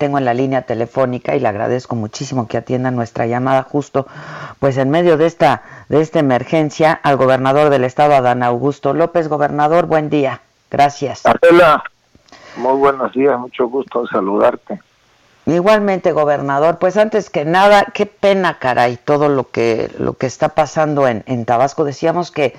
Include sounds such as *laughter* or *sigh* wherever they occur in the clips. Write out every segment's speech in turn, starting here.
Tengo en la línea telefónica y le agradezco muchísimo que atienda nuestra llamada justo pues en medio de esta de esta emergencia al gobernador del estado Adán Augusto López. Gobernador, buen día. Gracias. Adela, muy buenos días, mucho gusto saludarte. Igualmente, gobernador, pues antes que nada, qué pena, caray, todo lo que, lo que está pasando en, en Tabasco. Decíamos que,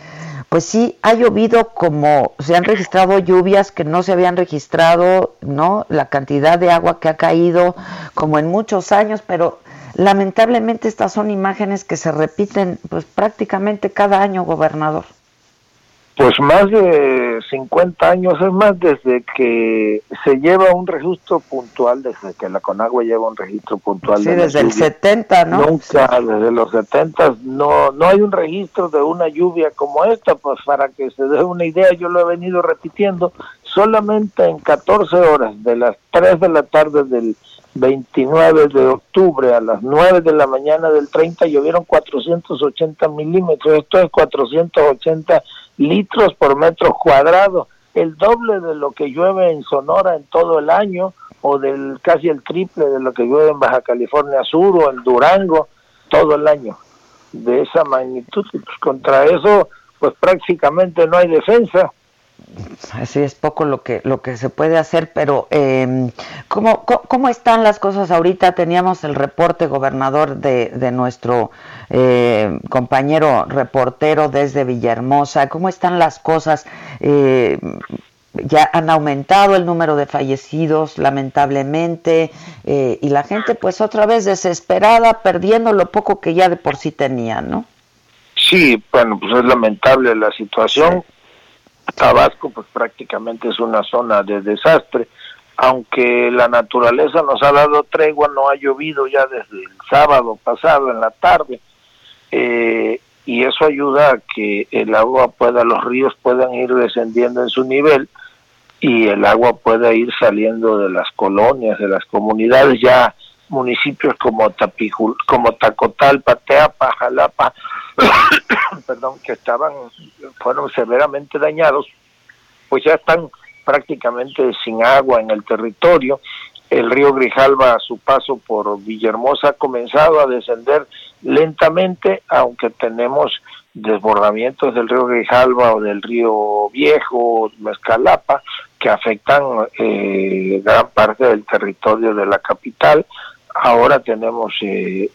pues sí, ha llovido como, se han registrado lluvias que no se habían registrado, ¿no? La cantidad de agua que ha caído como en muchos años, pero lamentablemente estas son imágenes que se repiten, pues prácticamente cada año, gobernador. Pues más de 50 años, es más, desde que se lleva un registro puntual, desde que la Conagua lleva un registro puntual. Sí, de desde el lluvia. 70, ¿no? Nunca, desde los 70 no, no hay un registro de una lluvia como esta, pues para que se dé una idea, yo lo he venido repitiendo, solamente en 14 horas, de las 3 de la tarde del 29 de octubre a las 9 de la mañana del 30 llovieron 480 milímetros, esto es 480 litros por metro cuadrado, el doble de lo que llueve en Sonora en todo el año, o del casi el triple de lo que llueve en Baja California Sur o en Durango todo el año, de esa magnitud. Pues contra eso, pues prácticamente no hay defensa. Así es poco lo que lo que se puede hacer, pero eh, ¿cómo, cómo, están las cosas ahorita? Teníamos el reporte, gobernador, de, de nuestro eh, compañero reportero desde Villahermosa. ¿Cómo están las cosas? Eh, ya han aumentado el número de fallecidos, lamentablemente, eh, y la gente pues otra vez desesperada, perdiendo lo poco que ya de por sí tenía, ¿no? Sí, bueno, pues es lamentable la situación. Tabasco pues prácticamente es una zona de desastre, aunque la naturaleza nos ha dado tregua, no ha llovido ya desde el sábado pasado en la tarde, eh, y eso ayuda a que el agua pueda, los ríos puedan ir descendiendo en su nivel y el agua pueda ir saliendo de las colonias, de las comunidades, ya municipios como Tapijul, como Tacotal, Pateapa, Jalapa, *coughs* perdón, que estaban, fueron severamente dañados, pues ya están prácticamente sin agua en el territorio. El río Grijalva a su paso por Villahermosa ha comenzado a descender lentamente, aunque tenemos desbordamientos del río Grijalva o del río Viejo, Mezcalapa, que afectan eh, gran parte del territorio de la capital. Ahora tenemos eh,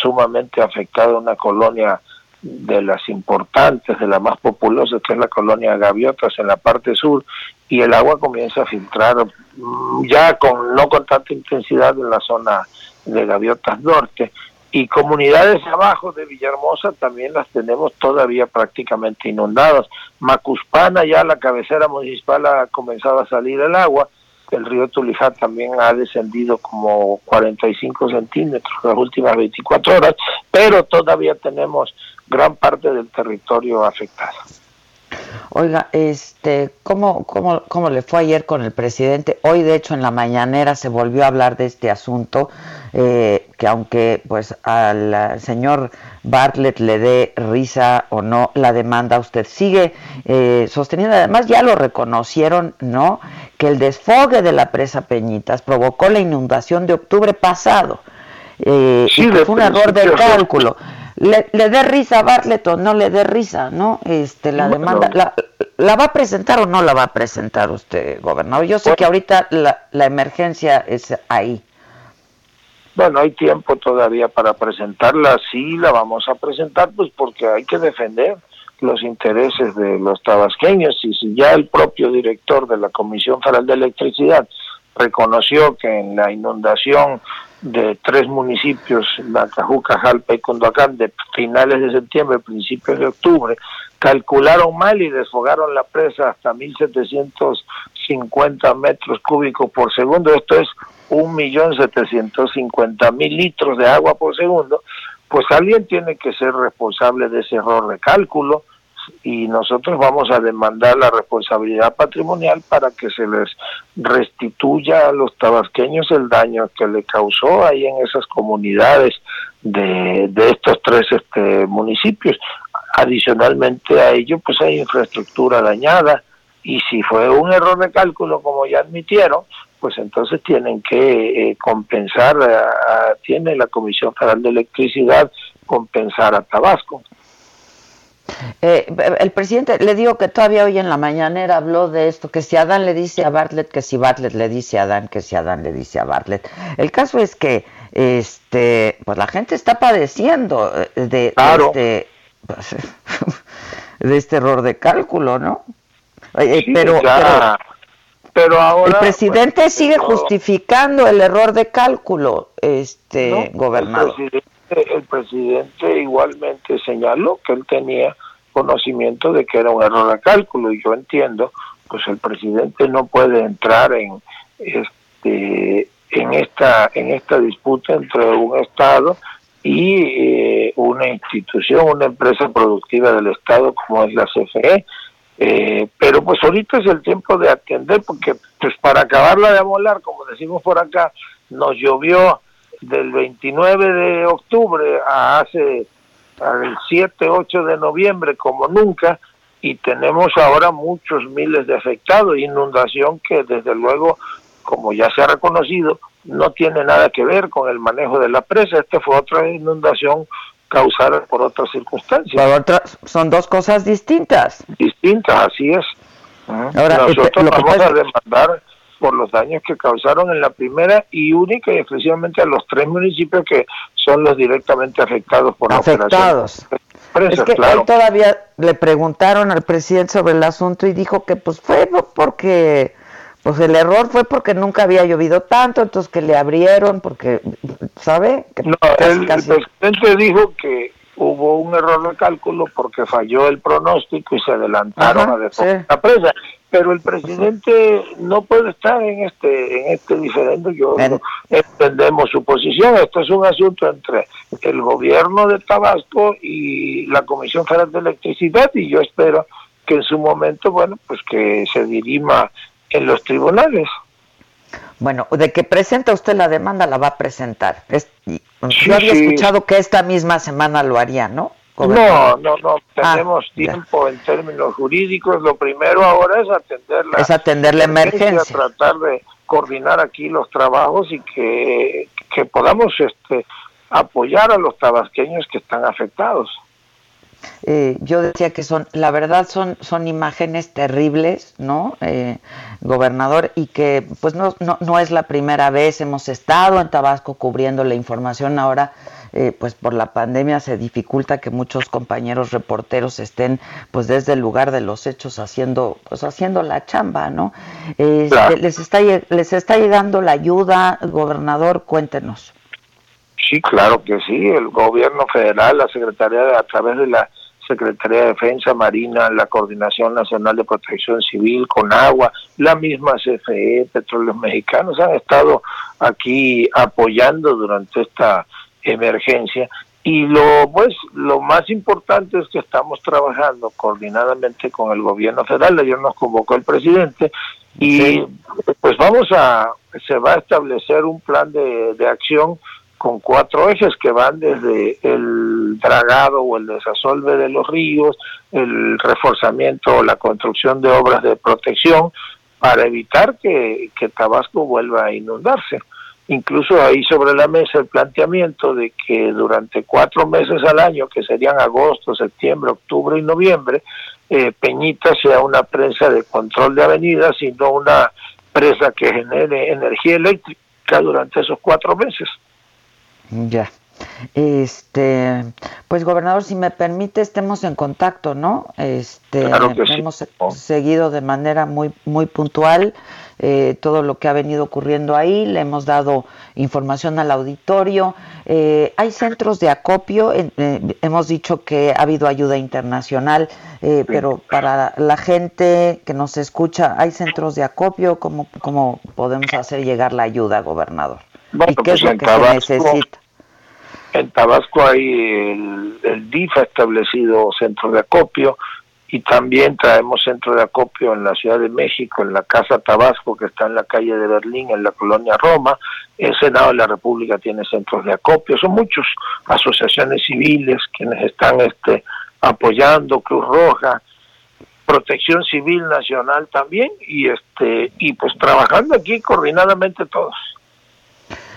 sumamente afectada una colonia de las importantes, de las más populosas, que es la colonia Gaviotas en la parte sur, y el agua comienza a filtrar mm, ya con no con tanta intensidad en la zona de Gaviotas Norte. Y comunidades abajo de Villahermosa también las tenemos todavía prácticamente inundadas. Macuspana, ya la cabecera municipal, ha comenzado a salir el agua. El río Tulijá también ha descendido como 45 centímetros las últimas 24 horas, pero todavía tenemos gran parte del territorio afectado. Oiga, este, ¿cómo, cómo, ¿cómo le fue ayer con el presidente? Hoy, de hecho, en la mañanera se volvió a hablar de este asunto, eh, que aunque pues al señor Bartlett le dé risa o no la demanda, usted sigue eh, sosteniendo, además ya lo reconocieron, ¿no? Que el desfogue de la presa Peñitas provocó la inundación de octubre pasado. Eh, Sí, y que fue un error de cálculo. Le, le dé risa a Bartlett o no le dé risa, ¿no? Este, la Bueno. demanda, la, ¿la va a presentar o no la va a presentar usted, gobernador? Yo sé Bueno. que ahorita la, la emergencia es ahí. Bueno, hay tiempo todavía para presentarla, sí la vamos a presentar, pues porque hay que defender los intereses de los tabasqueños y si ya el propio director de la Comisión Federal de Electricidad reconoció que en la inundación de tres municipios, Nacajuca, Jalpa y Cunduacán, de finales de septiembre, principios de octubre, calcularon mal y desfogaron la presa hasta 1.750 metros cúbicos por segundo, esto es 1.750.000 litros de agua por segundo, pues alguien tiene que ser responsable de ese error de cálculo y nosotros vamos a demandar la responsabilidad patrimonial para que se les restituya a los tabasqueños el daño que le causó ahí en esas comunidades de, de estos tres este, municipios. Adicionalmente a ello, pues hay infraestructura dañada y si fue un error de cálculo, como ya admitieron, pues entonces tienen que eh, compensar, tiene la Comisión Federal de Electricidad compensar a Tabasco. Eh, el presidente, le digo que todavía hoy en la mañanera habló de esto, que si Adán le dice a Bartlett, que si Bartlett le dice a Adán, que si Adán le dice a Bartlett. El caso es que este, pues la gente está padeciendo eh, de, este, *laughs* de este error de cálculo, ¿no? Eh, pero, pero, ahora, el presidente pues, sigue justificando el error de cálculo, este gobernador. el presidente igualmente señaló que él tenía conocimiento de que era un error de cálculo y yo entiendo pues el presidente no puede entrar en este en esta en esta disputa entre un estado y eh, una institución una empresa productiva del estado como es la CFE eh, pero pues ahorita es el tiempo de atender porque pues para acabarla de amolar como decimos por acá nos llovió del 29 de octubre a hace al 7, 8 de noviembre como nunca y tenemos ahora muchos miles de afectados, inundación que desde luego, como ya se ha reconocido, no tiene nada que ver con el manejo de la presa. Esta fue otra inundación causada por otras circunstancias. son dos cosas distintas. Distintas, así es. Ahora, Nosotros vamos a demandar por los daños que causaron en la primera y única y exclusivamente a los tres municipios que son los directamente afectados por afectados. la operación. es que todavía le preguntaron al presidente sobre el asunto y dijo que pues fue porque pues el error fue porque nunca había llovido tanto, entonces que le abrieron porque, ¿sabe? no, el, presidente dijo que hubo un error de cálculo porque falló el pronóstico y se adelantaron a la presa. Pero el presidente no puede estar en este en este diferendo yo entendemos su posición. Esto es un asunto entre el gobierno de Tabasco y la Comisión Federal de Electricidad y yo espero que en su momento bueno pues que se dirima en los tribunales bueno, de que presenta usted la demanda, la va a presentar. yo había escuchado que esta misma semana lo haría, ¿no? No, no, no, ah, tenemos tiempo en términos jurídicos. Lo primero ahora es atender la, es atender la emergencia, tratar de coordinar aquí los trabajos y que, que podamos este, apoyar a los tabasqueños que están afectados. Eh, yo decía que son, la verdad son, son imágenes terribles, ¿no? Eh, gobernador, y que pues no, no, no es la primera vez, hemos estado en Tabasco cubriendo la información ahora eh, pues por la pandemia se dificulta que muchos compañeros reporteros estén pues desde el lugar de los hechos haciendo pues haciendo la chamba, ¿no? Este, les está les está llegando la ayuda, gobernador, cuéntenos. Sí, claro que sí, el gobierno federal, la Secretaría a través de la Secretaría de Defensa Marina, la Coordinación Nacional de Protección Civil, con agua, la misma CFE, Petróleos Mexicanos han estado aquí apoyando durante esta emergencia. Y lo pues lo más importante es que estamos trabajando coordinadamente con el gobierno federal. Ayer nos convocó el presidente y pues vamos a se va a establecer un plan de, de acción con cuatro ejes que van desde el dragado o el desasolve de los ríos, el reforzamiento o la construcción de obras de protección para evitar que, que Tabasco vuelva a inundarse. Incluso ahí sobre la mesa el planteamiento de que durante cuatro meses al año, que serían agosto, septiembre, octubre y noviembre, eh, Peñita sea una presa de control de avenidas y no una presa que genere energía eléctrica durante esos cuatro meses. Ya. Este, pues gobernador, si me permite, estemos en contacto, ¿no? Este, hemos seguido de manera muy muy puntual eh, todo lo que ha venido ocurriendo ahí, le hemos dado información al auditorio. Eh, hay centros de acopio, eh, hemos dicho que ha habido ayuda internacional, pero para la gente que nos escucha, ¿hay centros de acopio? ¿Cómo, cómo podemos hacer llegar la ayuda, gobernador? ¿Y qué es pues lo que se necesita? En Tabasco hay el, el DIF ha establecido centros de acopio, y también traemos centro de acopio en la Ciudad de México, en la Casa Tabasco, que está en la calle de Berlín, en la colonia Roma. El Senado de la República tiene centros de acopio. Son muchas asociaciones civiles quienes están este, apoyando, Cruz Roja, Protección Civil Nacional también, y, este, y pues trabajando aquí coordinadamente todos.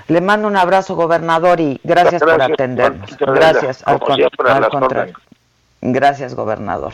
Le mando un abrazo, gobernador, y gracias, por atendernos. Gracias, al, al contrario. Gracias, gobernador.